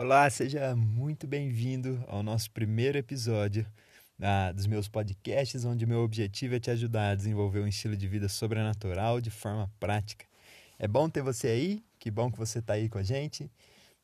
Olá, seja muito bem-vindo ao nosso primeiro episódio ah, dos meus podcasts, onde meu objetivo é te ajudar a desenvolver um estilo de vida sobrenatural de forma prática. É bom ter você aí, que bom que você está aí com a gente.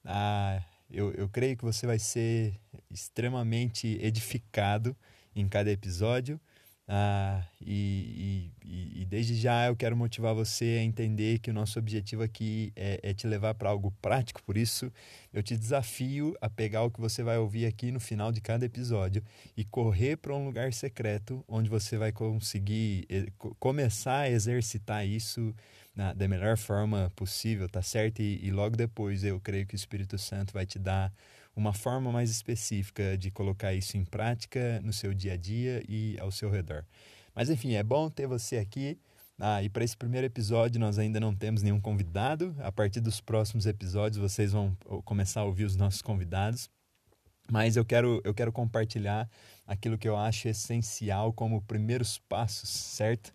Ah, eu, eu creio que você vai ser extremamente edificado em cada episódio. Ah, e, e, e, desde já eu quero motivar você a entender que o nosso objetivo aqui é, é te levar para algo prático, por isso eu te desafio a pegar o que você vai ouvir aqui no final de cada episódio e correr para um lugar secreto onde você vai conseguir eh, começar a exercitar isso na, da melhor forma possível, tá certo? E, e logo depois eu creio que o Espírito Santo vai te dar uma forma mais específica de colocar isso em prática no seu dia a dia e ao seu redor. Mas enfim, é bom ter você aqui. Ah, e para esse primeiro episódio nós ainda não temos nenhum convidado. A partir dos próximos episódios vocês vão começar a ouvir os nossos convidados. Mas eu quero, eu quero compartilhar aquilo que eu acho essencial como primeiros passos, certo?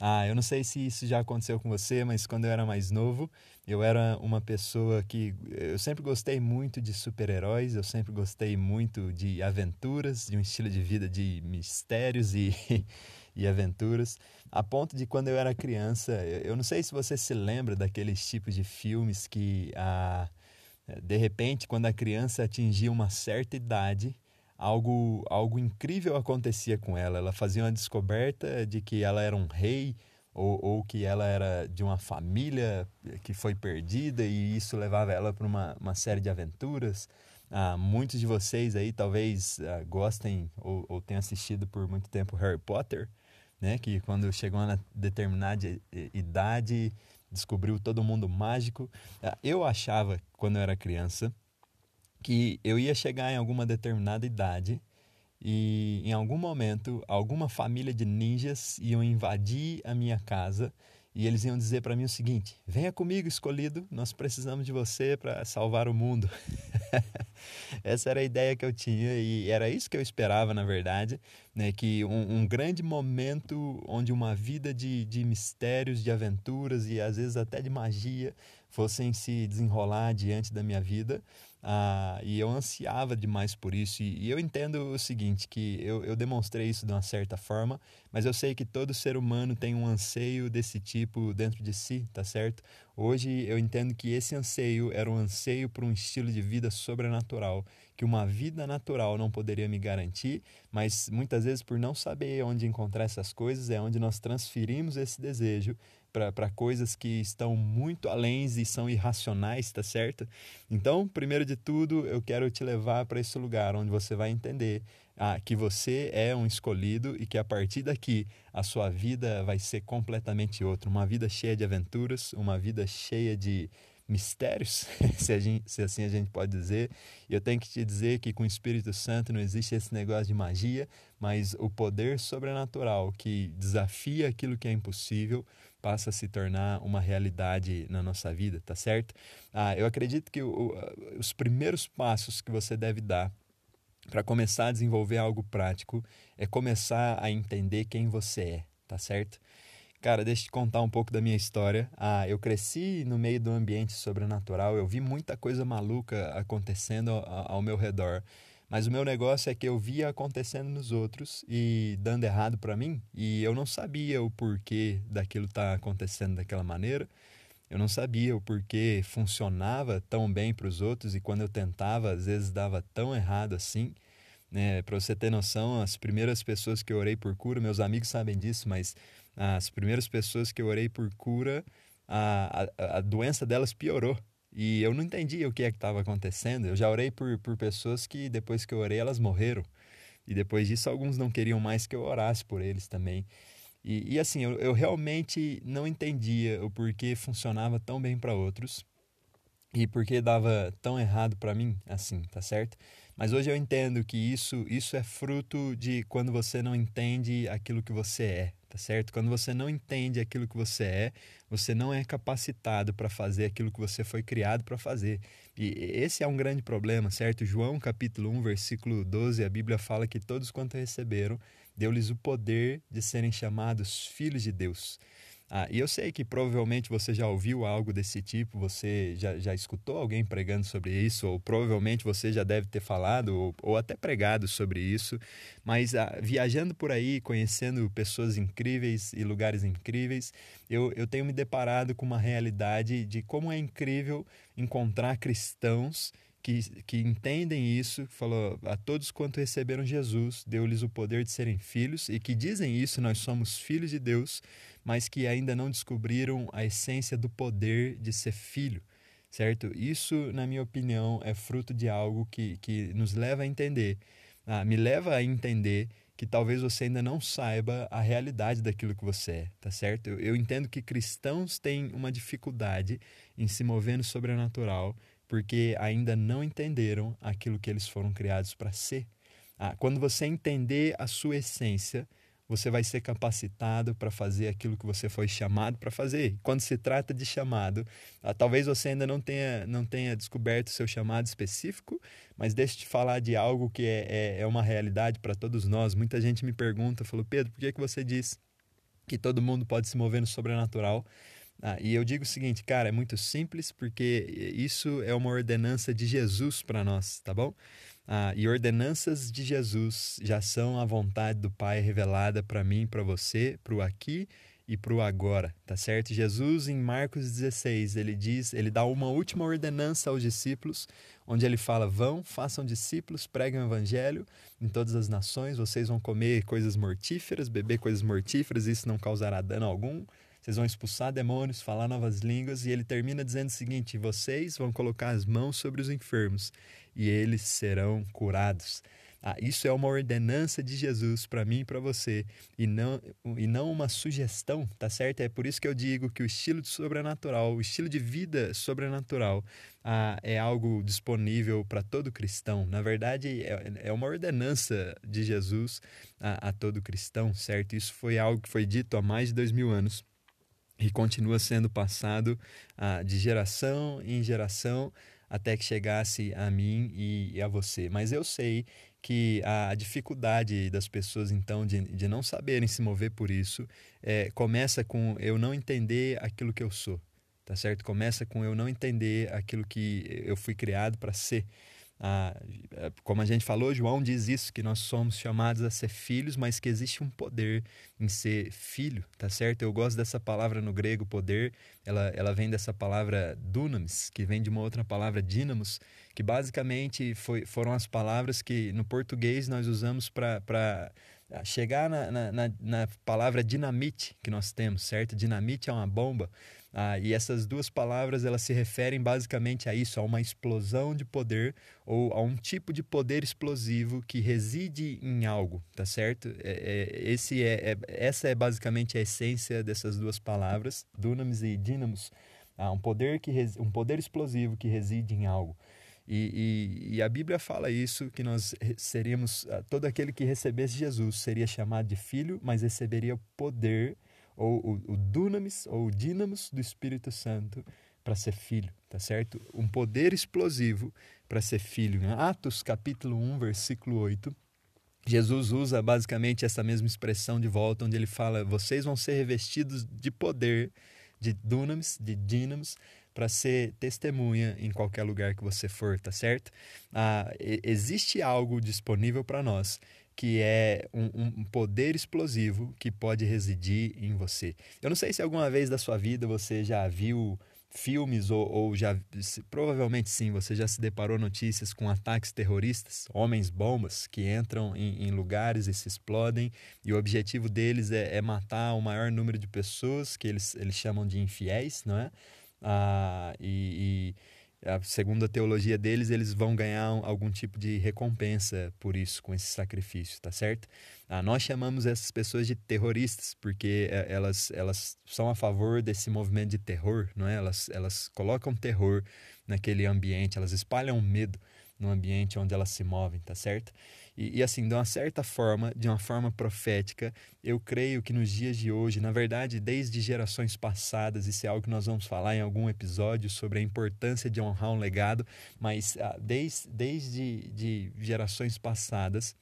Ah, eu não sei se isso já aconteceu com você, mas quando eu era mais novo, eu era uma pessoa que eu sempre gostei muito de super-heróis, eu sempre gostei muito de aventuras, de um estilo de vida de mistérios e, e aventuras, a ponto de quando eu era criança, eu não sei se você se lembra daqueles tipos de filmes que ah, de repente quando a criança atingia uma certa idade, algo, algo incrível acontecia com ela. Ela fazia uma descoberta de que ela era um rei ou, ou que ela era de uma família que foi perdida e isso levava ela para uma, uma série de aventuras. Ah, muitos de vocês aí talvez ah, gostem ou, ou tenham assistido por muito tempo Harry Potter, né? Que quando chegou a determinada idade descobriu todo mundo mágico. Ah, eu achava quando eu era criança que eu ia chegar em alguma determinada idade e em algum momento alguma família de ninjas iam invadir a minha casa e eles iam dizer para mim o seguinte: venha comigo, escolhido, nós precisamos de você para salvar o mundo. Essa era a ideia que eu tinha e era isso que eu esperava, na verdade, né? que um, um grande momento onde uma vida de, de mistérios, de aventuras e às vezes até de magia fossem se desenrolar diante da minha vida. Ah, e eu ansiava demais por isso. E, e, eu entendo o seguinte: que eu, eu demonstrei isso de uma certa forma, mas eu sei que todo ser humano tem um anseio desse tipo dentro de si, tá certo? Hoje eu entendo que esse anseio era um anseio por um estilo de vida sobrenatural, que uma vida natural não poderia me garantir, mas muitas vezes por não saber onde encontrar essas coisas é onde nós transferimos esse desejo para coisas que estão muito além e são irracionais, tá certo? Então, primeiro de tudo, eu quero te levar para esse lugar onde você vai entender ah, que você é um escolhido e que a partir daqui a sua vida vai ser completamente outra. Uma vida cheia de aventuras, uma vida cheia de mistérios, se, gente, se, assim a gente pode dizer. Eu tenho que te dizer que com o Espírito Santo não existe esse negócio de magia, mas o poder sobrenatural que desafia aquilo que é impossível passa a se tornar uma realidade na nossa vida, tá certo? Ah, eu acredito que o, os primeiros passos que você deve dar para começar a desenvolver algo prático é começar a entender quem você é, tá certo? Cara, deixa eu te contar um pouco da minha história. Ah, eu cresci no meio do ambiente sobrenatural, eu vi muita coisa maluca acontecendo ao, ao meu redor. Mas o meu negócio é que eu via acontecendo nos outros e dando errado para mim, e eu não sabia o porquê daquilo estar tá acontecendo daquela maneira. Eu não sabia o porquê funcionava tão bem para os outros e quando eu tentava, às vezes dava tão errado assim. Né? Para você ter noção, as primeiras pessoas que eu orei por cura, meus amigos sabem disso, mas as primeiras pessoas que eu orei por cura, a, a, a doença delas piorou. E eu não entendia o que é que estava acontecendo. Eu já orei por, por pessoas que depois que eu orei elas morreram. E depois disso alguns não queriam mais que eu orasse por eles também. E, e assim, eu, eu realmente não entendia o porquê funcionava tão bem para outros e porquê dava tão errado para mim, assim, tá certo? Mas hoje eu entendo que isso, isso é fruto de quando você não entende aquilo que você é, tá certo? Quando você não entende aquilo que você é, você não é capacitado para fazer aquilo que você foi criado para fazer. E esse é um grande problema, certo? João capítulo 1, versículo 12, a Bíblia fala que todos quanto receberam, deu-lhes o poder de serem chamados filhos de Deus. Ah, e eu sei que provavelmente você já ouviu algo desse tipo, você já, já escutou alguém pregando sobre isso, ou provavelmente você já deve ter falado ou, ou até pregado sobre isso, mas ah, viajando por aí, conhecendo pessoas incríveis e lugares incríveis, eu, eu tenho me deparado com uma realidade de como é incrível encontrar cristãos que, que entendem isso, falou a todos quanto receberam Jesus, deu-lhes o poder de serem filhos, e que dizem isso, nós somos filhos de Deus, mas que ainda não descobriram a essência do poder de ser filho, certo? Isso, na minha opinião, é fruto de algo que, que nos leva a entender, ah, me leva a entender que talvez você ainda não saiba a realidade daquilo que você é, tá certo? Eu, eu entendo que cristãos têm uma dificuldade em se mover no sobrenatural porque ainda não entenderam aquilo que eles foram criados para ser. Ah, quando você entender a sua essência, você vai ser capacitado para fazer aquilo que você foi chamado para fazer. Quando se trata de chamado, ah, talvez você ainda não tenha, não tenha descoberto o seu chamado específico, mas deixa eu te falar de algo que é, é, é uma realidade para todos nós. Muita gente me pergunta, falou, Pedro, por que, que você diz que todo mundo pode se mover no sobrenatural? Ah, e eu digo o seguinte, cara, é muito simples porque isso é uma ordenança de Jesus para nós, tá bom? Ah, e ordenanças de Jesus já são a vontade do Pai revelada para mim, para você, para o aqui e para o agora, tá certo? Jesus em Marcos 16, ele diz, ele dá uma última ordenança aos discípulos, onde ele fala: "Vão, façam discípulos, preguem o evangelho em todas as nações, vocês vão comer coisas mortíferas, beber coisas mortíferas, isso não causará dano algum." vocês vão expulsar demônios, falar novas línguas, e ele termina dizendo o seguinte: vocês vão colocar as mãos sobre os enfermos e eles serão curados. Ah, isso é uma ordenança de Jesus para mim e para você, e não, e não uma sugestão, tá certo? É por isso que eu digo que o estilo de sobrenatural, o estilo de vida sobrenatural, ah, é algo disponível para todo cristão. Na verdade, é, é uma ordenança de Jesus a, a todo cristão, certo? Isso foi algo que foi dito há mais de dois mil anos e continua sendo passado ah, de geração em geração até que chegasse a mim e, e a você. Mas eu sei que a dificuldade das pessoas, então, de, de não saberem se mover por isso, é, começa com eu não entender aquilo que eu sou, tá certo? Começa com eu não entender aquilo que eu fui criado para ser. Ah, como a gente falou, João diz isso, que nós somos chamados a ser filhos, mas que existe um poder em ser filho, tá certo? Eu gosto dessa palavra no grego, poder, ela, ela vem dessa palavra dunamis, que vem de uma outra palavra dínamos, que basicamente foi, foram as palavras que no português nós usamos para chegar na, na, na, na palavra dinamite que nós temos, certo? Dinamite é uma bomba. Ah, e essas duas palavras elas se referem basicamente a isso, a uma explosão de poder ou a um tipo de poder explosivo que reside em algo, tá certo? É, é, esse é, é, essa é basicamente a essência dessas duas palavras, dunamis e dínamos. Ah, um poder que um poder explosivo que reside em algo. E, e, e, a Bíblia fala isso, que nós seríamos, ah, todo aquele que recebesse Jesus seria chamado de filho, mas receberia o poder ou o, o dunamis, ou o dínamos do Espírito Santo para ser filho, tá certo? Um poder explosivo para ser filho. Em Atos capítulo 1, versículo 8, Jesus usa basicamente essa mesma expressão de volta, onde ele fala: vocês vão ser revestidos de poder, de dunamis, de dínamos, para ser testemunha em qualquer lugar que você for, tá certo? Ah, existe algo disponível para nós que é um, um, poder explosivo que pode residir em você. Eu não sei se alguma vez da sua vida você já viu filmes ou, ou já provavelmente sim você já se deparou notícias com ataques terroristas homens bombas que entram em, em lugares e se explodem e o objetivo deles é, é, matar o maior número de pessoas que eles, eles chamam de infiéis não é ah, e, e segundo a teologia deles, eles vão ganhar algum tipo de recompensa por isso, com esse sacrifício, tá certo? Ah, nós chamamos essas pessoas de terroristas, porque é, elas, elas são a favor desse movimento de terror, não é? Elas, elas colocam terror naquele ambiente, elas espalham medo no ambiente onde elas se movem, tá certo? E, e, assim, de uma certa forma, de uma forma profética, eu creio que nos dias de hoje, na verdade, desde gerações passadas, isso é algo que nós vamos falar em algum episódio sobre a importância de honrar um legado, mas ah, desde, desde de gerações passadas,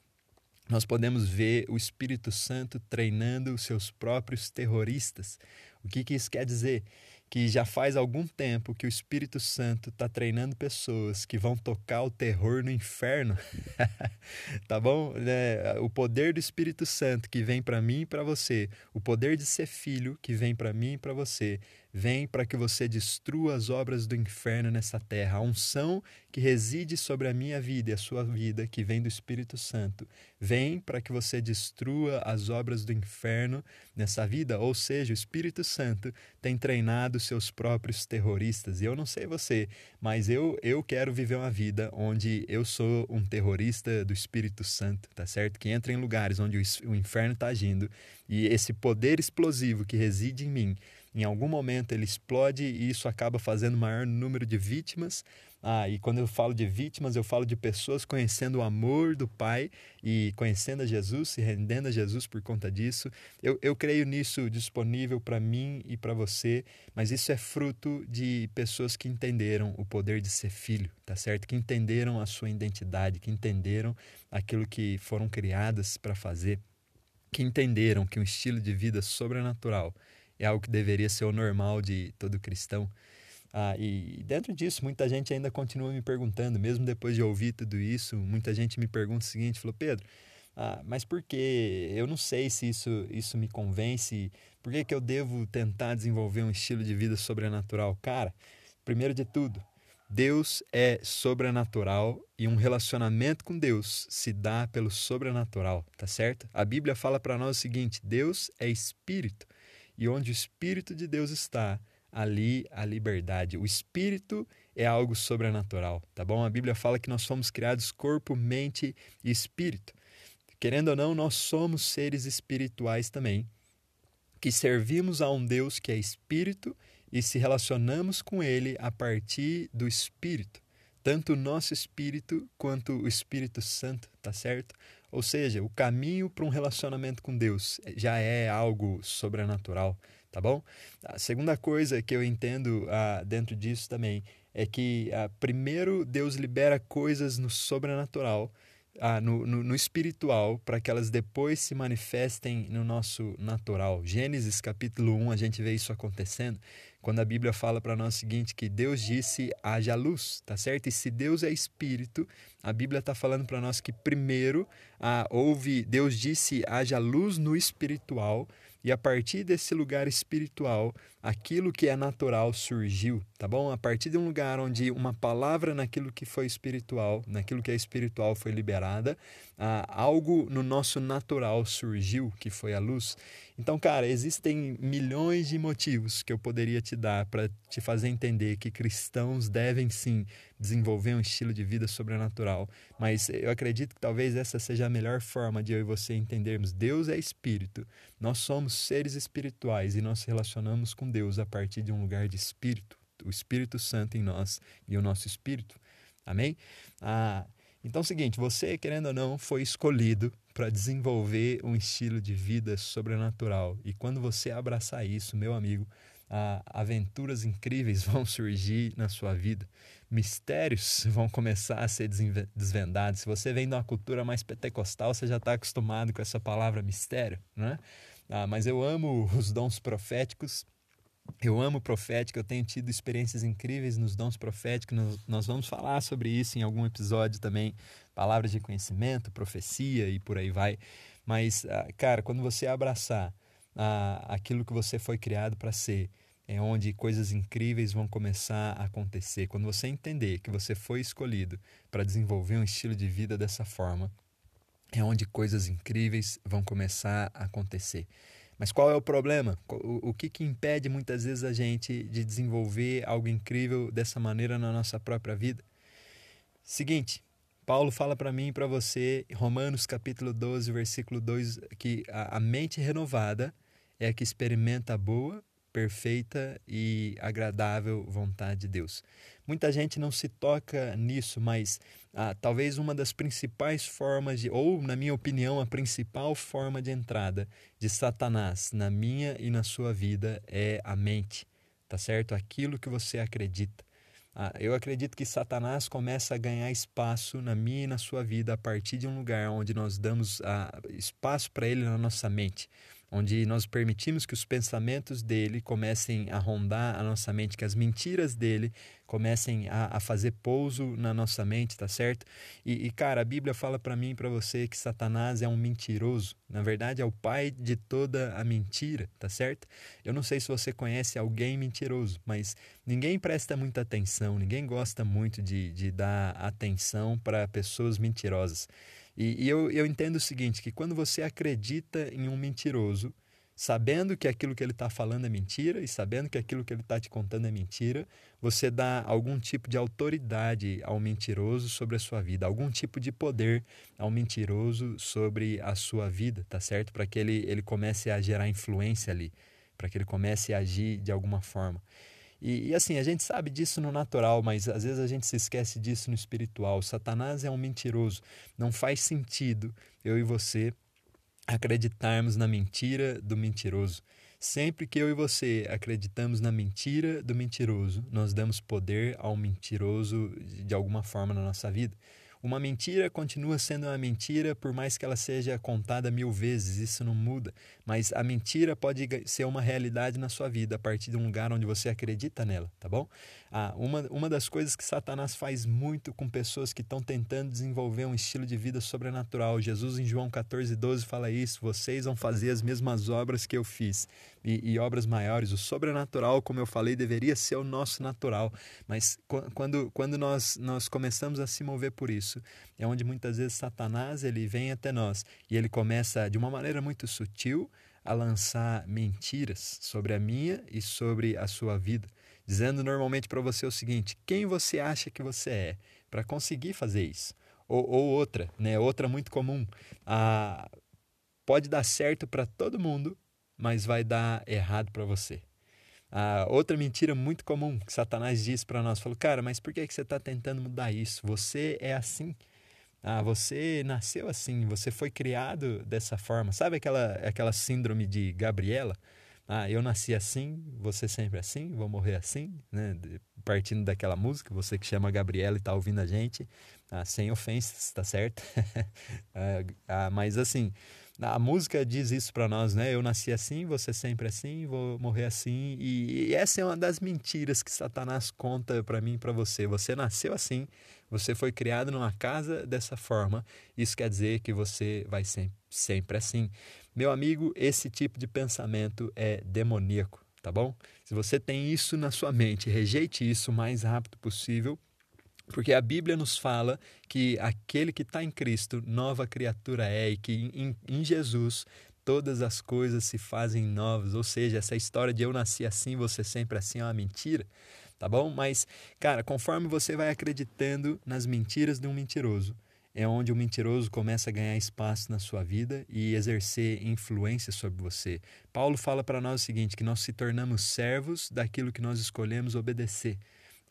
nós podemos ver o Espírito Santo treinando os seus próprios terroristas. O que, que isso quer dizer? Que já faz algum tempo que o Espírito Santo está treinando pessoas que vão tocar o terror no inferno. tá bom? É, o poder do Espírito Santo que vem para mim e para você, o poder de ser filho que vem para mim e para você, vem para que você destrua as obras do inferno nessa terra. A unção que reside sobre a minha vida e a sua vida, que vem do Espírito Santo, vem para que você destrua as obras do inferno nessa vida. Ou seja, o Espírito Santo tem treinado seus próprios terroristas. E eu não sei você, mas eu, eu quero viver uma vida onde eu sou um terrorista do Espírito Santo, tá certo? Que entra em lugares onde o inferno está agindo e esse poder explosivo que reside em mim em algum momento ele explode e isso acaba fazendo maior número de vítimas. Ah, e quando eu falo de vítimas, eu falo de pessoas conhecendo o amor do Pai e conhecendo a Jesus, se rendendo a Jesus por conta disso. Eu, eu creio nisso disponível para mim e para você, mas isso é fruto de pessoas que entenderam o poder de ser filho, tá certo? Que entenderam a sua identidade, que entenderam aquilo que foram criadas para fazer, que entenderam que um estilo de vida sobrenatural é algo que deveria ser o normal de todo cristão. Ah, e dentro disso, muita gente ainda continua me perguntando, mesmo depois de ouvir tudo isso, muita gente me pergunta o seguinte, falou, Pedro, ah, mas por que? Eu não sei se isso, isso me convence, por que, que eu devo tentar desenvolver um estilo de vida sobrenatural? Cara, primeiro de tudo, Deus é sobrenatural e um relacionamento com Deus se dá pelo sobrenatural, tá certo? A Bíblia fala para nós o seguinte: Deus é espírito e onde o Espírito de Deus está, ali a liberdade. O Espírito é algo sobrenatural, tá bom? A Bíblia fala que nós somos criados corpo, mente e espírito. Querendo ou não, nós somos seres espirituais também, que servimos a um Deus que é espírito e se relacionamos com ele a partir do espírito. Tanto o nosso espírito quanto o Espírito Santo, tá certo? Ou seja, o caminho para um relacionamento com Deus já é algo sobrenatural, tá bom? A segunda coisa que eu entendo ah, dentro disso também é que, ah, primeiro, Deus libera coisas no sobrenatural, ah, no, no, no, espiritual, para que elas depois se manifestem no nosso natural. Gênesis capítulo 1, a gente vê isso acontecendo quando a Bíblia fala para nós o seguinte, que Deus disse haja luz, tá certo? E se Deus é espírito, a Bíblia está falando para nós que primeiro ah, houve, Deus disse haja luz no espiritual, e a partir desse lugar espiritual, aquilo que é natural surgiu, tá bom? A partir de um lugar onde uma palavra naquilo que foi espiritual, naquilo que é espiritual foi liberada, ah, algo no nosso natural surgiu, que foi a luz. Então, cara, existem milhões de motivos que eu poderia te dar para te fazer entender que cristãos devem sim desenvolver um estilo de vida sobrenatural, mas eu acredito que talvez essa seja a melhor forma de eu e você entendermos. Deus é espírito, nós somos seres espirituais e nós relacionamos com Deus a partir de um lugar de espírito, o Espírito Santo em nós e o nosso espírito. Amém? Ah, então é o seguinte, você, querendo ou não, foi escolhido para desenvolver um estilo de vida sobrenatural. E quando você abraçar isso, meu amigo, ah, aventuras incríveis vão surgir na sua vida. Mistérios vão começar a ser desvendados. Se você vem de uma cultura mais pentecostal, você já está acostumado com essa palavra mistério, né? Ah, mas eu amo os dons proféticos. Eu amo profética, eu tenho tido experiências incríveis nos dons proféticos. Nós vamos falar sobre isso em algum episódio também. Palavras de conhecimento, profecia e por aí vai. Mas, ah, cara, quando você abraçar ah, aquilo que você foi criado para ser, é onde coisas incríveis vão começar a acontecer. Quando você entender que você foi escolhido para desenvolver um estilo de vida dessa forma, é onde coisas incríveis vão começar a acontecer. Mas qual é o problema? O, o que, que impede muitas vezes a gente de desenvolver algo incrível dessa maneira na nossa própria vida? Seguinte, Paulo fala para mim e para você, Romanos capítulo 12, versículo 2, que a, a mente renovada é a que experimenta a boa, perfeita e agradável vontade de Deus. Muita gente não se toca nisso, mas ah, talvez uma das principais formas de, ou na minha opinião, a principal forma de entrada de Satanás na minha e na sua vida é a mente, tá certo? Aquilo que você acredita. Ah, eu acredito que Satanás começa a ganhar espaço na minha e na sua vida a partir de um lugar onde nós damos ah, espaço para ele na nossa mente onde nós permitimos que os pensamentos dele comecem a rondar a nossa mente, que as mentiras dele comecem a, a fazer pouso na nossa mente, tá certo? E, e cara, a Bíblia fala para mim e para você que Satanás é um mentiroso. Na verdade, é o pai de toda a mentira, tá certo? Eu não sei se você conhece alguém mentiroso, mas ninguém presta muita atenção, ninguém gosta muito de, de dar atenção para pessoas mentirosas. E, e eu, eu entendo o seguinte, que quando você acredita em um mentiroso, sabendo que aquilo que ele está falando é mentira e sabendo que aquilo que ele está te contando é mentira, você dá algum tipo de autoridade ao mentiroso sobre a sua vida, algum tipo de poder ao mentiroso sobre a sua vida, tá certo? Para que ele, ele comece a gerar influência ali, para que ele comece a agir de alguma forma. E, e, assim, a gente sabe disso no natural, mas às vezes a gente se esquece disso no espiritual. Satanás é um mentiroso. Não faz sentido eu e você acreditarmos na mentira do mentiroso. Sempre que eu e você acreditamos na mentira do mentiroso, nós damos poder ao mentiroso de alguma forma na nossa vida. Uma mentira continua sendo uma mentira por mais que ela seja contada mil vezes, isso não muda. Mas a mentira pode ser uma realidade na sua vida a partir de um lugar onde você acredita nela, tá bom? Ah, uma, uma das coisas que Satanás faz muito com pessoas que estão tentando desenvolver um estilo de vida sobrenatural. Jesus, em João 14, 12, fala isso: vocês vão fazer as mesmas obras que eu fiz e, e, obras maiores. O sobrenatural, como eu falei, deveria ser o nosso natural, mas quando, quando nós, nós começamos a se mover por isso, é onde muitas vezes Satanás ele vem até nós e ele começa de uma maneira muito sutil a lançar mentiras sobre a minha e sobre a sua vida, dizendo normalmente para você o seguinte: quem você acha que você é para conseguir fazer isso? Ou, ou, outra, né? Outra muito comum. Ah, pode dar certo para todo mundo, mas vai dar errado para você. Ah, outra mentira muito comum que Satanás diz para nós, falou, cara, mas por que, que você está tentando mudar isso? Você é assim. Ah, você nasceu assim, você foi criado dessa forma. Sabe aquela, aquela síndrome de Gabriela? Ah, eu nasci assim, você sempre assim, vou morrer assim, né? Partindo daquela música, você que chama Gabriela e está ouvindo a gente, ah, sem ofensas, tá certo? ah, ah, mas assim, a música diz isso para nós, né? Eu nasci assim, você sempre assim, vou morrer assim. E, essa é uma das mentiras que Satanás conta para mim e para você. Você nasceu assim, você foi criado numa casa dessa forma. Isso quer dizer que você vai sempre, sempre assim. Meu amigo, esse tipo de pensamento é demoníaco, tá bom? Se você tem isso na sua mente, rejeite isso o mais rápido possível porque a Bíblia nos fala que aquele que está em Cristo, nova criatura é, e que em, em, Jesus todas as coisas se fazem novas. Ou seja, essa história de eu nasci assim, você sempre assim é uma mentira, tá bom? Mas, cara, conforme você vai acreditando nas mentiras de um mentiroso, é onde o mentiroso começa a ganhar espaço na sua vida e exercer influência sobre você. Paulo fala para nós o seguinte: que nós se tornamos servos daquilo que nós escolhemos obedecer,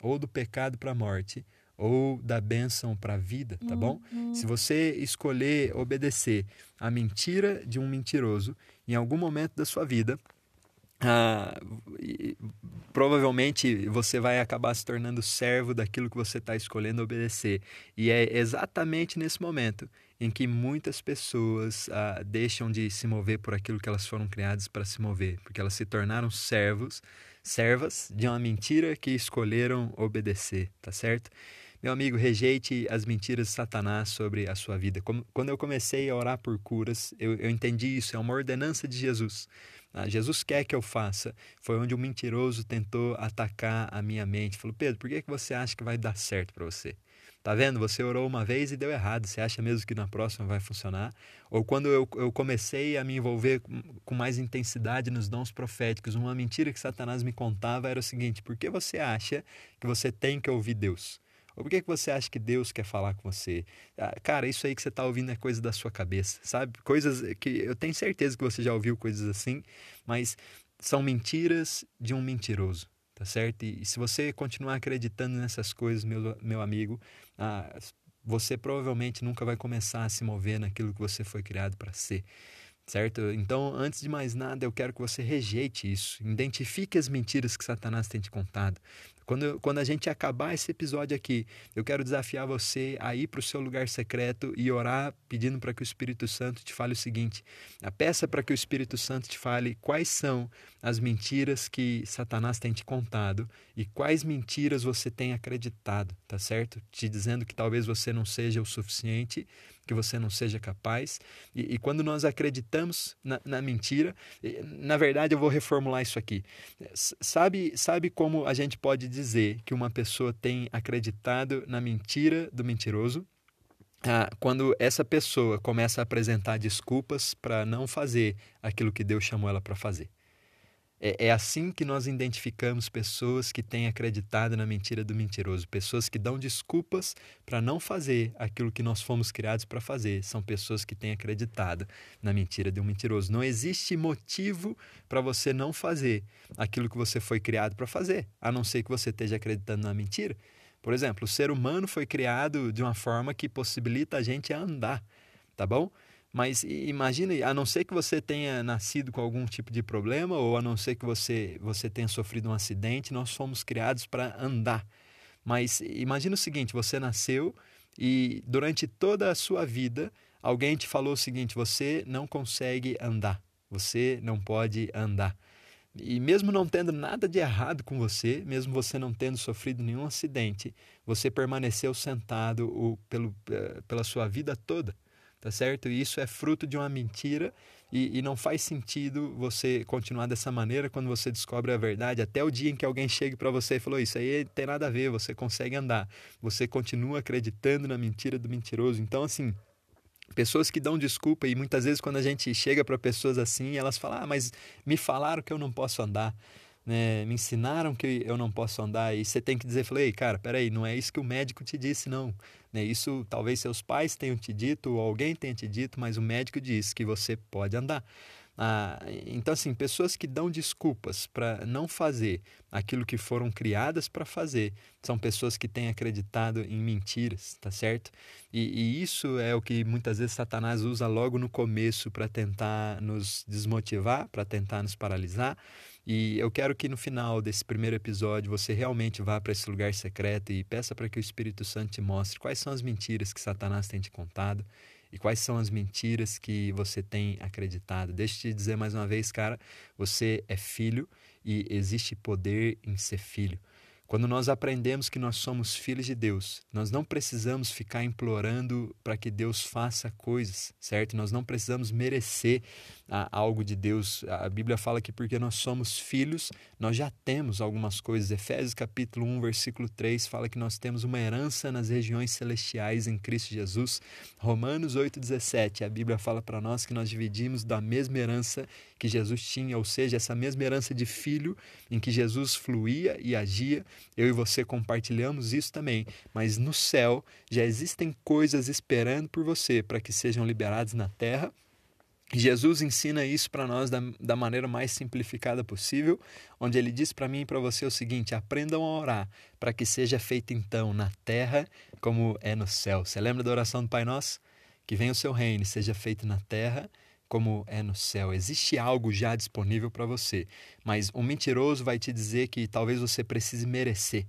ou do pecado para a morte, ou da bênção para a vida, tá bom? Uhum. Se você escolher obedecer a mentira de um mentiroso, em algum momento da sua vida, ah, provavelmente você vai acabar se tornando servo daquilo que você está escolhendo obedecer. E é exatamente nesse momento em que muitas pessoas ah, deixam de se mover por aquilo que elas foram criadas para se mover, porque elas se tornaram servos, servas de uma mentira que escolheram obedecer, tá certo? Meu amigo, rejeite as mentiras de Satanás sobre a sua vida. Quando eu comecei a orar por curas, eu, eu entendi isso, é uma ordenança de Jesus. Ah, Jesus quer que eu faça. Foi onde o mentiroso tentou atacar a minha mente. Falou, Pedro, por que, que você acha que vai dar certo para você? Tá vendo? Você orou uma vez e deu errado. Você acha mesmo que na próxima vai funcionar? Ou quando eu, eu comecei a me envolver com mais intensidade nos dons proféticos, uma mentira que Satanás me contava era o seguinte: por que você acha que você tem que ouvir Deus? Por que, que você acha que Deus quer falar com você? Ah, cara, isso aí que você está ouvindo é coisa da sua cabeça, sabe? Coisas que eu tenho certeza que você já ouviu coisas assim, mas são mentiras de um mentiroso, tá certo? E, e se você continuar acreditando nessas coisas, meu, meu amigo, ah, você provavelmente nunca vai começar a se mover naquilo que você foi criado para ser certo? Então, antes de mais nada, eu quero que você rejeite isso. Identifique as mentiras que Satanás tem te contado. Quando, quando a gente acabar esse episódio aqui, eu quero desafiar você a ir para o seu lugar secreto e orar pedindo para que o Espírito Santo te fale o seguinte: a peça para que o Espírito Santo te fale quais são as mentiras que Satanás tem te contado e quais mentiras você tem acreditado, tá certo? Te dizendo que talvez você não seja o suficiente que você não seja capaz. E, e quando nós acreditamos na, na, mentira, na verdade eu vou reformular isso aqui. Sabe, sabe como a gente pode dizer que uma pessoa tem acreditado na mentira do mentiroso? Ah, quando essa pessoa começa a apresentar desculpas para não fazer aquilo que Deus chamou ela para fazer. É, é, assim que nós identificamos pessoas que têm acreditado na mentira do mentiroso, pessoas que dão desculpas para não fazer aquilo que nós fomos criados para fazer. São pessoas que têm acreditado na mentira do mentiroso. Não existe motivo para você não fazer aquilo que você foi criado para fazer, a não ser que você esteja acreditando na mentira. Por exemplo, o ser humano foi criado de uma forma que possibilita a gente andar, tá bom? Mas imagine, a não ser que você tenha nascido com algum tipo de problema ou a não ser que você, você tenha sofrido um acidente, nós fomos criados para andar. Mas imagine o seguinte: você nasceu e durante toda a sua vida alguém te falou o seguinte: você não consegue andar, você não pode andar. E mesmo não tendo nada de errado com você, mesmo você não tendo sofrido nenhum acidente, você permaneceu sentado o, pelo, eh, pela sua vida toda tá certo? E isso é fruto de uma mentira e, e, não faz sentido você continuar dessa maneira quando você descobre a verdade, até o dia em que alguém chegue para você e falou: Isso aí tem nada a ver, você consegue andar. Você continua acreditando na mentira do mentiroso. Então, assim. Pessoas que dão desculpa, e muitas vezes quando a gente chega para pessoas assim, elas falam: Ah, mas me falaram que eu não posso andar. Né, me ensinaram que eu não posso andar e você tem que dizer, falei, cara, peraí, não é isso que o médico te disse, não. Né? Isso talvez seus pais tenham te dito, ou alguém tenha te dito, mas o médico diz que você pode andar. Ah, então, assim, pessoas que dão desculpas para não fazer aquilo que foram criadas para fazer são pessoas que têm acreditado em mentiras, tá certo? E, e isso é o que muitas vezes Satanás usa logo no começo para tentar nos desmotivar, para tentar nos paralisar. E eu quero que no final desse primeiro episódio você realmente vá para esse lugar secreto e peça para que o Espírito Santo te mostre quais são as mentiras que Satanás tem te contado e quais são as mentiras que você tem acreditado. Deixa eu te dizer mais uma vez, cara, você é filho e existe poder em ser filho. Quando nós aprendemos que nós somos filhos de Deus, nós não precisamos ficar implorando para que Deus faça coisas, certo? Nós não precisamos merecer ah, algo de Deus. A Bíblia fala que porque nós somos filhos, nós já temos algumas coisas. Efésios capítulo 1, versículo 3 fala que nós temos uma herança nas regiões celestiais em Cristo Jesus. Romanos 8:17, a Bíblia fala para nós que nós dividimos da mesma herança que Jesus tinha, ou seja, essa mesma herança de filho em que Jesus fluía e agia eu e você compartilhamos isso também, mas no céu já existem coisas esperando por você para que sejam liberadas na terra. Jesus ensina isso para nós da, da maneira mais simplificada possível, onde ele diz para mim e para você o seguinte: aprendam a orar para que seja feito então na terra como é no céu. Você lembra da oração do Pai Nosso? Que venha o seu reino, seja feito na terra como é no céu. Existe algo já disponível para você, mas o mentiroso vai te dizer que talvez você precise merecer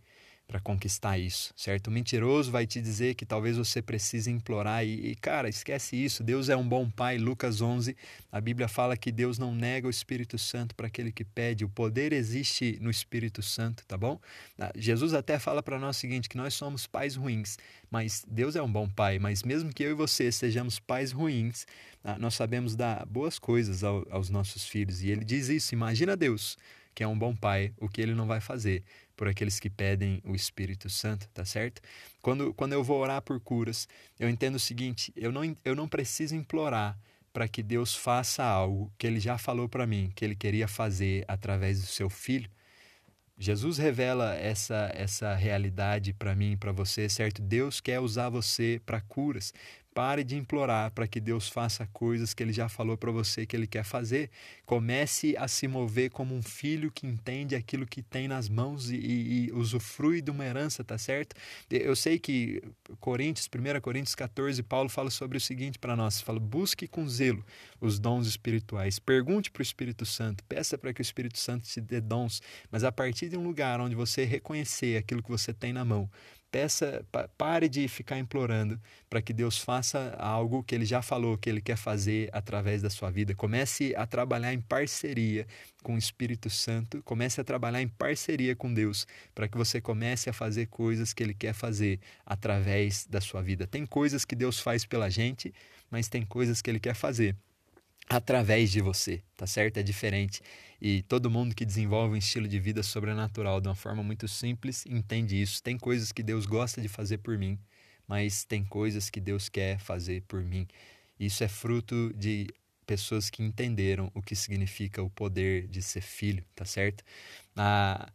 para conquistar isso, certo? O mentiroso vai te dizer que talvez você precise implorar e, e, cara, esquece isso. Deus é um bom pai. Lucas 11, a Bíblia fala que Deus não nega o Espírito Santo para aquele que pede. O poder existe no Espírito Santo, tá bom? Ah, Jesus até fala para nós o seguinte, que nós somos pais ruins, mas Deus é um bom pai, mas mesmo que eu e você sejamos pais ruins, ah, nós sabemos dar boas coisas aos nossos filhos. E ele diz isso, imagina Deus, que é um bom pai, o que ele não vai fazer por aqueles que pedem o Espírito Santo, tá certo? Quando, quando eu vou orar por curas, eu entendo o seguinte: eu não, eu não preciso implorar para que Deus faça algo que ele já falou para mim que ele queria fazer através do seu filho. Jesus revela essa essa realidade para mim e para você, certo? Deus quer usar você para curas, pare de implorar para que Deus faça coisas que ele já falou para você que ele quer fazer. Comece a se mover como um filho que entende aquilo que tem nas mãos e, e, e usufrui de uma herança, tá certo? Eu sei que Coríntios, 1 Coríntios 14, Paulo fala sobre o seguinte para nós: fala, busque com zelo os dons espirituais, pergunte para o Espírito Santo, peça para que o Espírito Santo te dê dons, mas a partir de um lugar onde você reconhecer aquilo que você tem na mão, Peça, pare de ficar implorando para que Deus faça algo que Ele já falou que Ele quer fazer através da sua vida. Comece a trabalhar em parceria com o Espírito Santo, comece a trabalhar em parceria com Deus, para que você comece a fazer coisas que Ele quer fazer através da sua vida. Tem coisas que Deus faz pela gente, mas tem coisas que Ele quer fazer através de você, tá certo? É diferente. E todo mundo que desenvolve um estilo de vida sobrenatural de uma forma muito simples entende isso. Tem coisas que Deus gosta de fazer por mim, mas tem coisas que Deus quer fazer por mim. Isso é fruto de pessoas que entenderam o que significa o poder de ser filho, tá certo? Ah,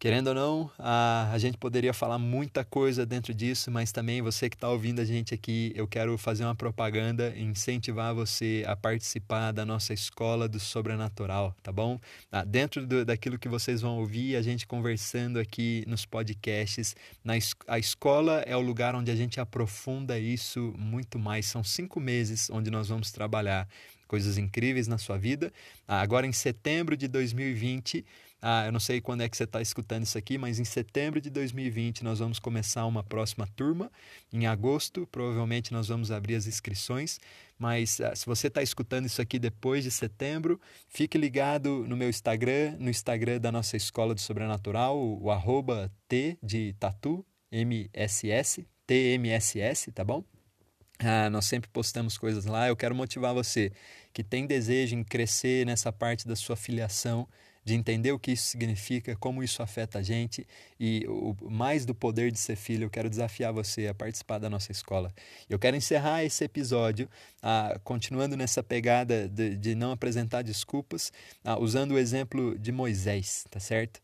Querendo ou não, a, a gente poderia falar muita coisa dentro disso, mas também você que está ouvindo a gente aqui, eu quero fazer uma propaganda incentivar você a participar da nossa escola do sobrenatural, tá bom? Ah, dentro do, daquilo que vocês vão ouvir, a gente conversando aqui nos podcasts, na, a escola é o lugar onde a gente aprofunda isso muito mais. São cinco meses onde nós vamos trabalhar coisas incríveis na sua vida. Ah, agora, em setembro de 2020, ah, eu não sei quando é que você está escutando isso aqui, mas em setembro de 2020 nós vamos começar uma próxima turma. Em agosto, provavelmente nós vamos abrir as inscrições. Mas ah, se você está escutando isso aqui depois de setembro, fique ligado no meu Instagram, no Instagram da nossa Escola do Sobrenatural, o, arroba T de Tatu, MSS, TMSS, tá bom? Ah, nós sempre postamos coisas lá. Eu quero motivar você que tem desejo em crescer nessa parte da sua filiação de entender o que isso significa, como isso afeta a gente e o mais do poder de ser filho, eu quero desafiar você a participar da nossa escola. Eu quero encerrar esse episódio ah, continuando nessa pegada de, de não apresentar desculpas, ah, usando o exemplo de Moisés, tá certo?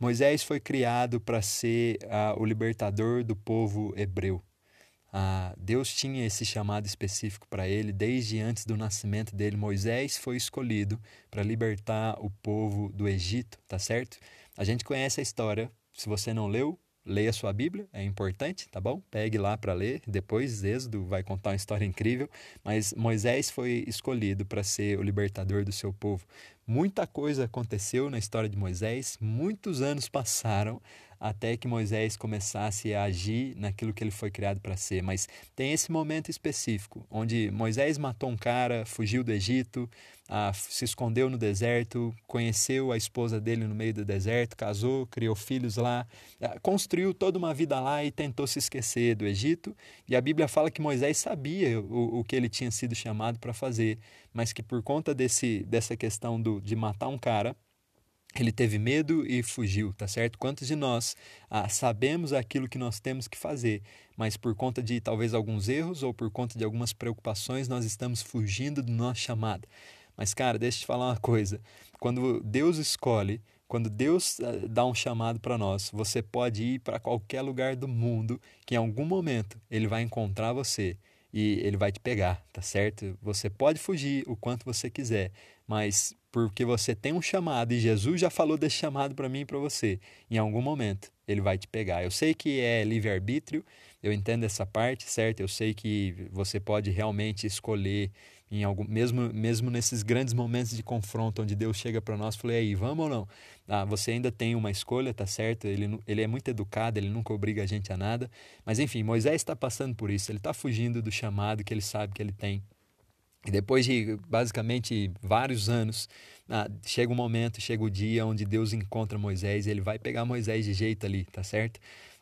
Moisés foi criado para ser ah, o libertador do povo hebreu. Ah, Deus tinha esse chamado específico para ele desde antes do nascimento dele. Moisés foi escolhido para libertar o povo do Egito, tá certo? A gente conhece a história. Se você não leu, leia sua Bíblia, é importante, tá bom? Pegue lá para ler. Depois, Êxodo vai contar uma história incrível. Mas Moisés foi escolhido para ser o libertador do seu povo. Muita coisa aconteceu na história de Moisés, muitos anos passaram até que Moisés começasse a agir naquilo que ele foi criado para ser. Mas tem esse momento específico, onde Moisés matou um cara, fugiu do Egito, ah, se escondeu no deserto, conheceu a esposa dele no meio do deserto, casou, criou filhos lá, construiu toda uma vida lá e tentou se esquecer do Egito. E a Bíblia fala que Moisés sabia o, o que ele tinha sido chamado para fazer, mas que por conta desse, dessa questão do, de matar um cara, ele teve medo e fugiu, tá certo? Quantos de nós ah, sabemos aquilo que nós temos que fazer, mas por conta de talvez alguns erros ou por conta de algumas preocupações, nós estamos fugindo do nosso chamado? Mas, cara, deixa eu te falar uma coisa. Quando Deus escolhe, quando Deus ah, dá um chamado para nós, você pode ir para qualquer lugar do mundo que em algum momento ele vai encontrar você e ele vai te pegar, tá certo? Você pode fugir o quanto você quiser, mas porque você tem um chamado e Jesus já falou desse chamado para mim e para você. Em algum momento ele vai te pegar. Eu sei que é livre-arbítrio, eu entendo essa parte, certo? Eu sei que você pode realmente escolher em algum mesmo mesmo nesses grandes momentos de confronto onde Deus chega para nós e "Aí, vamos ou não?" Ah, você ainda tem uma escolha, tá certo? Ele ele é muito educado, ele nunca obriga a gente a nada. Mas enfim, Moisés está passando por isso, ele está fugindo do chamado que ele sabe que ele tem e depois de basicamente vários anos, ah, chega um momento, chega o dia onde Deus encontra Moisés ele vai pegar Moisés de jeito ali, tá certo?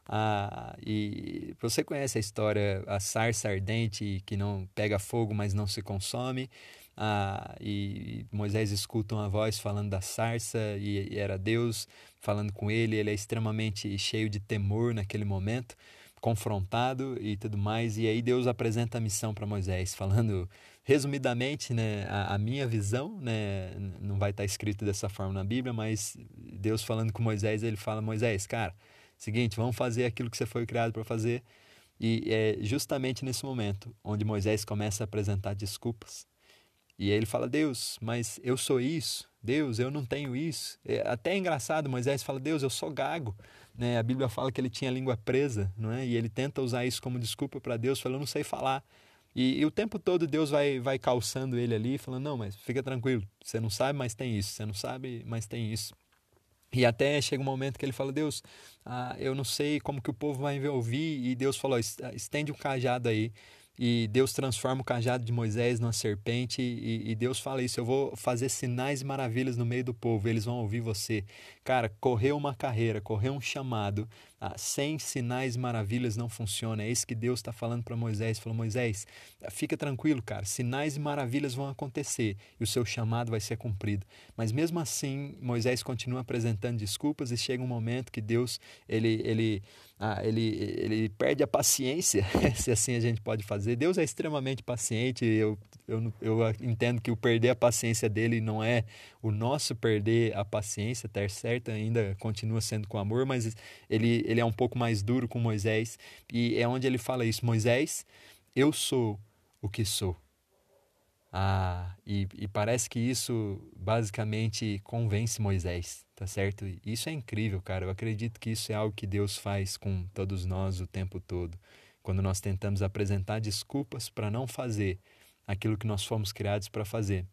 Ah, e você conhece a história, a sarça ardente que não pega fogo, mas não se consome. Ah, e Moisés escuta uma voz falando da sarça e era Deus falando com ele. Ele é extremamente cheio de temor naquele momento, confrontado e tudo mais. E aí Deus apresenta a missão para Moisés, falando resumidamente, né, a, a, minha visão, né, não vai estar escrito dessa forma na Bíblia, mas Deus falando com Moisés, ele fala: Moisés, cara, seguinte, vamos fazer aquilo que você foi criado para fazer. E é justamente nesse momento onde Moisés começa a apresentar desculpas. E aí ele fala: Deus, mas eu sou isso. Deus, eu não tenho isso. É até é engraçado, Moisés fala: Deus, eu sou gago. Né? A Bíblia fala que ele tinha a língua presa, não é? E ele tenta usar isso como desculpa para Deus, falando: Eu não sei falar. E, e, o tempo todo Deus vai, vai calçando ele ali, falando: Não, mas fica tranquilo, você não sabe, mas tem isso. Você não sabe, mas tem isso. E até chega um momento que ele fala: Deus, ah, eu não sei como que o povo vai me ouvir. E Deus falou: estende um cajado aí. E Deus transforma o cajado de Moisés numa serpente. E, e Deus fala isso: Eu vou fazer sinais e maravilhas no meio do povo, eles vão ouvir você. Cara, correr uma carreira, correr um chamado, ah, sem sinais e maravilhas não funciona. É isso que Deus está falando para Moisés. Falou: Moisés, fica tranquilo, cara. Sinais e maravilhas vão acontecer e o seu chamado vai ser cumprido. Mas mesmo assim, Moisés continua apresentando desculpas e chega um momento que Deus ele ele ah, ele, ele perde a paciência, se assim a gente pode fazer. Deus é extremamente paciente. Eu, eu, eu entendo que o perder a paciência dele não é o nosso perder a paciência, tá certo? Ainda continua sendo com amor, mas ele ele é um pouco mais duro com Moisés, e é onde ele fala isso: Moisés, eu sou o que sou. Ah, e, e parece que isso basicamente convence Moisés, tá certo? Isso é incrível, cara. Eu acredito que isso é algo que Deus faz com todos nós o tempo todo. Quando nós tentamos apresentar desculpas para não fazer aquilo que nós fomos criados para fazer.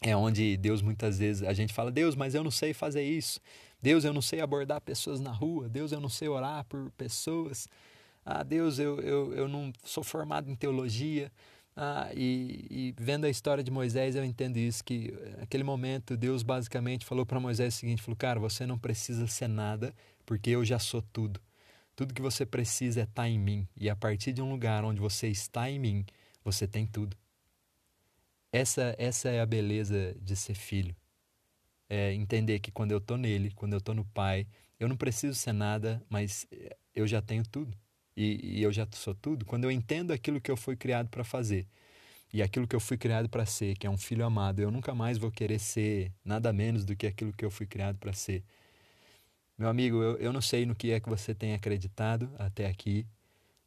É onde Deus muitas vezes a gente fala: Deus, mas eu não sei fazer isso. Deus, eu não sei abordar pessoas na rua. Deus, eu não sei orar por pessoas. Ah, Deus, eu, eu, eu não sou formado em teologia. Ah, e, e vendo a história de Moisés, eu entendo isso, que naquele momento Deus basicamente falou para Moisés o seguinte, falou, cara, você não precisa ser nada, porque eu já sou tudo. Tudo que você precisa é estar tá em mim. E a partir de um lugar onde você está em mim, você tem tudo. Essa, essa é a beleza de ser filho é, entender que quando eu estou nele, quando eu estou no Pai, eu não preciso ser nada, mas é, eu já tenho tudo. E, e eu já sou tudo. Quando eu entendo aquilo que eu fui criado para fazer e aquilo que eu fui criado para ser, que é um filho amado, eu nunca mais vou querer ser nada menos do que aquilo que eu fui criado para ser. Meu amigo, eu, eu não sei no que é que você tem acreditado até aqui,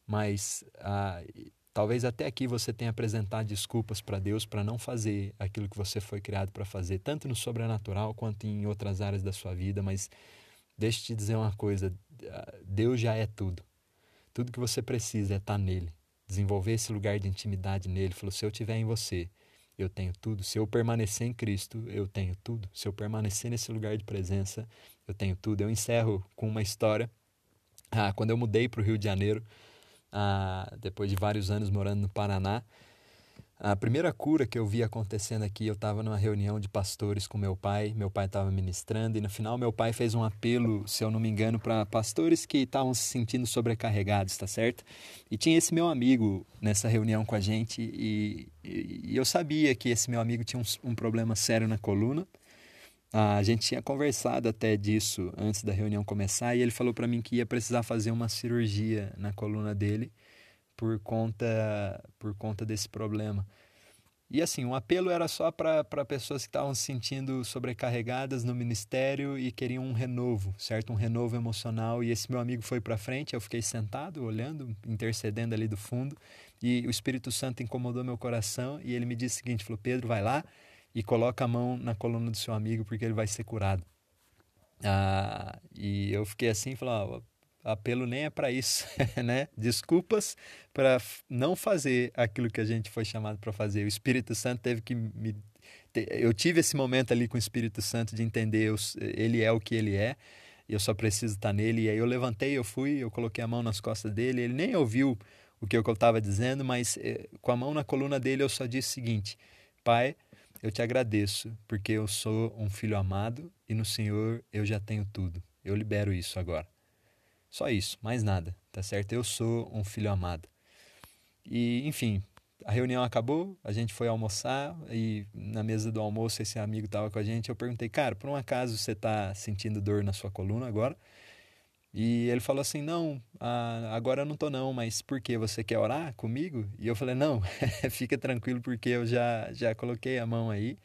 mas ah, Talvez até aqui você tenha apresentado desculpas para Deus para não fazer aquilo que você foi criado para fazer, tanto no sobrenatural quanto em outras áreas da sua vida, mas deixa eu te dizer uma coisa: Deus já é tudo. Tudo que você precisa é estar tá nele, desenvolver esse lugar de intimidade nele. Ele falou: se eu estiver em você, eu tenho tudo. Se eu permanecer em Cristo, eu tenho tudo. Se eu permanecer nesse lugar de presença, eu tenho tudo. Eu encerro com uma história. Ah, quando eu mudei para o Rio de Janeiro, ah, depois de vários anos morando no Paraná. A primeira cura que eu vi acontecendo aqui, eu estava numa reunião de pastores com meu pai, meu pai estava ministrando, e no final meu pai fez um apelo, se eu não me engano, para pastores que estavam se sentindo sobrecarregados, tá certo? E tinha esse meu amigo nessa reunião com a gente, e, e, e eu sabia que esse meu amigo tinha um, um problema sério na coluna, a gente tinha conversado até disso antes da reunião começar e ele falou para mim que ia precisar fazer uma cirurgia na coluna dele por conta por conta desse problema. E assim, um apelo era só para pessoas que estavam se sentindo sobrecarregadas no ministério e queriam um renovo, certo? Um renovo emocional. E esse meu amigo foi para frente, eu fiquei sentado, olhando, intercedendo ali do fundo. E o Espírito Santo incomodou meu coração e ele me disse o seguinte: falou, Pedro, vai lá, e coloca a mão na coluna do seu amigo porque ele vai ser curado. Ah, e eu fiquei assim, falei, apelo nem é para isso, né? Desculpas para não fazer aquilo que a gente foi chamado para fazer. O Espírito Santo teve que me eu tive esse momento ali com o Espírito Santo de entender ele é o que ele é. Eu só preciso estar nele. E aí eu levantei, eu fui, eu coloquei a mão nas costas dele. Ele nem ouviu o que eu estava dizendo, mas eh, com a mão na coluna dele eu só disse o seguinte: Pai, eu te agradeço, porque eu sou um filho amado e no Senhor eu já tenho tudo. Eu libero isso agora. Só isso, mais nada, tá certo? Eu sou um filho amado. E, enfim, a reunião acabou, a gente foi almoçar e na mesa do almoço esse amigo estava com a gente. Eu perguntei, cara, por um acaso você está sentindo dor na sua coluna agora? E ele falou assim: Não, agora eu não tô, não, mas por que? Você quer orar comigo? E eu falei: Não, fica tranquilo, porque eu já, já coloquei a mão aí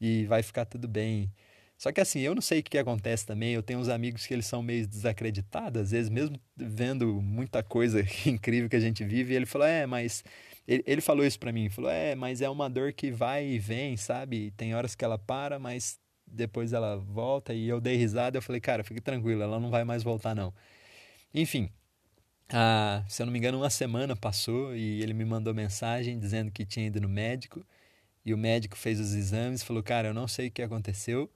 e vai ficar tudo bem. Só que assim, eu não sei o que, acontece também. Eu tenho uns amigos que eles são meio desacreditados, às vezes, mesmo vendo muita coisa incrível que a gente vive. Ele falou: É, mas. Ele, ele falou isso para mim: falou, É, mas é uma dor que vai e vem, sabe? Tem horas que ela para, mas depois ela volta. E eu dei risada. Eu falei: Cara, fique tranquilo, ela não vai mais voltar, não. Enfim, ah, se eu não me engano, uma semana passou e ele me mandou mensagem dizendo que tinha ido no médico. E o médico fez os exames falou: Cara, eu não sei o que aconteceu,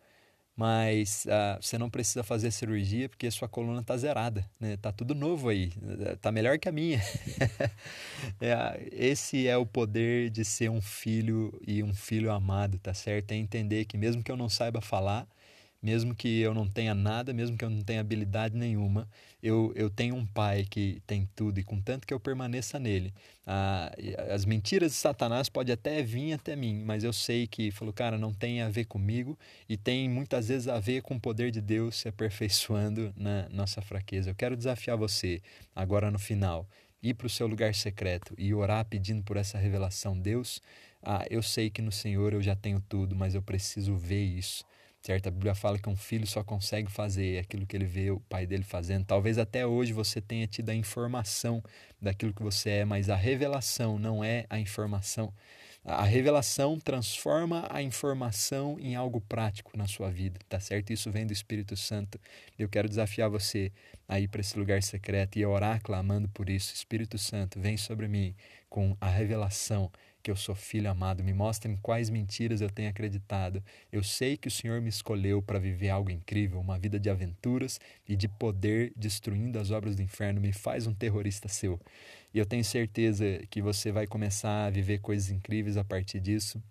mas ah, você não precisa fazer cirurgia porque sua coluna está zerada, né? Tá tudo novo aí, tá melhor que a minha. é, esse é o poder de ser um filho e um filho amado, tá certo? É entender que mesmo que eu não saiba falar, mesmo que eu não tenha nada, mesmo que eu não tenha habilidade nenhuma, eu, eu tenho um pai que tem tudo e contanto que eu permaneça nele. Ah, as mentiras de Satanás podem até vir até mim, mas eu sei que, falou, cara, não tem a ver comigo e tem muitas vezes a ver com o poder de Deus se aperfeiçoando na nossa fraqueza. Eu quero desafiar você, agora no final, ir para o seu lugar secreto e orar pedindo por essa revelação. Deus, ah, eu sei que no Senhor eu já tenho tudo, mas eu preciso ver isso certo? A Bíblia fala que um filho só consegue fazer aquilo que ele vê o pai dele fazendo. Talvez até hoje você tenha tido a informação daquilo que você é, mas a revelação não é a informação. A revelação transforma a informação em algo prático na sua vida, tá certo? Isso vem do Espírito Santo. Eu quero desafiar você a ir para esse lugar secreto e orar clamando por isso. Espírito Santo, vem sobre mim com a revelação que eu sou filho amado, me mostra em quais mentiras eu tenho acreditado. Eu sei que o Senhor me escolheu para viver algo incrível, uma vida de aventuras e de poder destruindo as obras do inferno. Me faz um terrorista seu. E eu tenho certeza que você vai começar a viver coisas incríveis a partir disso.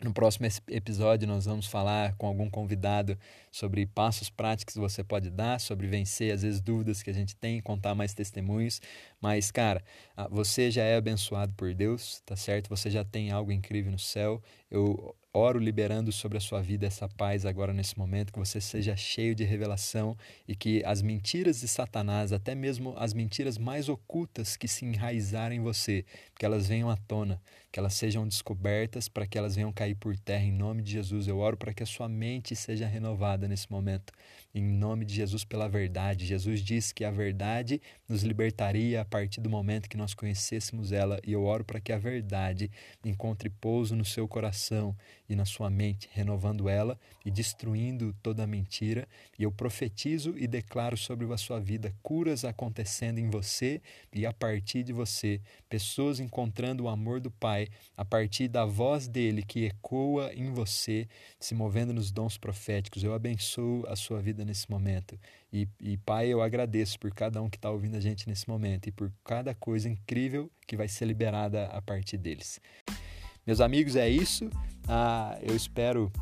No próximo episódio, nós vamos falar com algum convidado sobre passos práticos que você pode dar, sobre vencer, às vezes, dúvidas que a gente tem, contar mais testemunhos. Mas, cara, você já é abençoado por Deus, tá certo? Você já tem algo incrível no céu. Eu oro liberando sobre a sua vida essa paz agora nesse momento, que você seja cheio de revelação e que as mentiras de Satanás, até mesmo as mentiras mais ocultas que se enraizarem em você, que elas venham à tona, que elas sejam descobertas para que elas venham cair por terra em nome de Jesus. Eu oro para que a sua mente seja renovada nesse momento em nome de Jesus pela verdade. Jesus disse que a verdade nos libertaria a partir do momento que nós conhecêssemos ela, e eu oro para que a verdade encontre pouso no seu coração e na sua mente, renovando ela e destruindo toda mentira. E eu profetizo e declaro sobre a sua vida curas acontecendo em você e a partir de você, pessoas encontrando o amor do Pai a partir da voz dele que ecoa em você, se movendo nos dons proféticos. Eu abençoo a sua vida nesse momento. E, e Pai, eu agradeço por cada um que está ouvindo a gente nesse momento e por cada coisa incrível que vai ser liberada a partir deles. Meus amigos, é isso. Ah, eu espero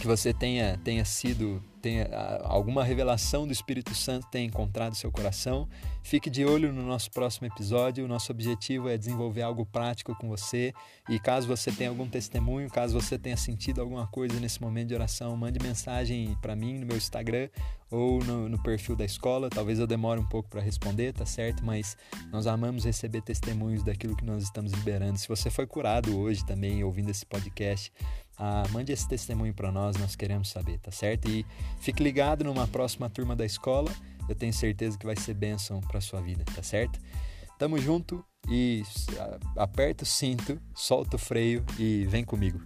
que você tenha, tenha sido, tenha alguma revelação do Espírito Santo tenha encontrado seu coração. Fique de olho no nosso próximo episódio. O nosso objetivo é desenvolver algo prático com você. E caso você tenha algum testemunho, caso você tenha sentido alguma coisa nesse momento de oração, mande mensagem para mim no meu Instagram ou no, no, perfil da escola. Talvez eu demore um pouco para responder, tá certo? Mas nós amamos receber testemunhos daquilo que nós estamos liberando. Se você foi curado hoje também ouvindo esse podcast, ah, mande esse testemunho para nós, nós queremos saber, tá certo? E fique ligado numa próxima turma da escola. Eu tenho certeza que vai ser bênção para sua vida, tá certo? Tamo junto e aperta o cinto, solta o freio e vem comigo.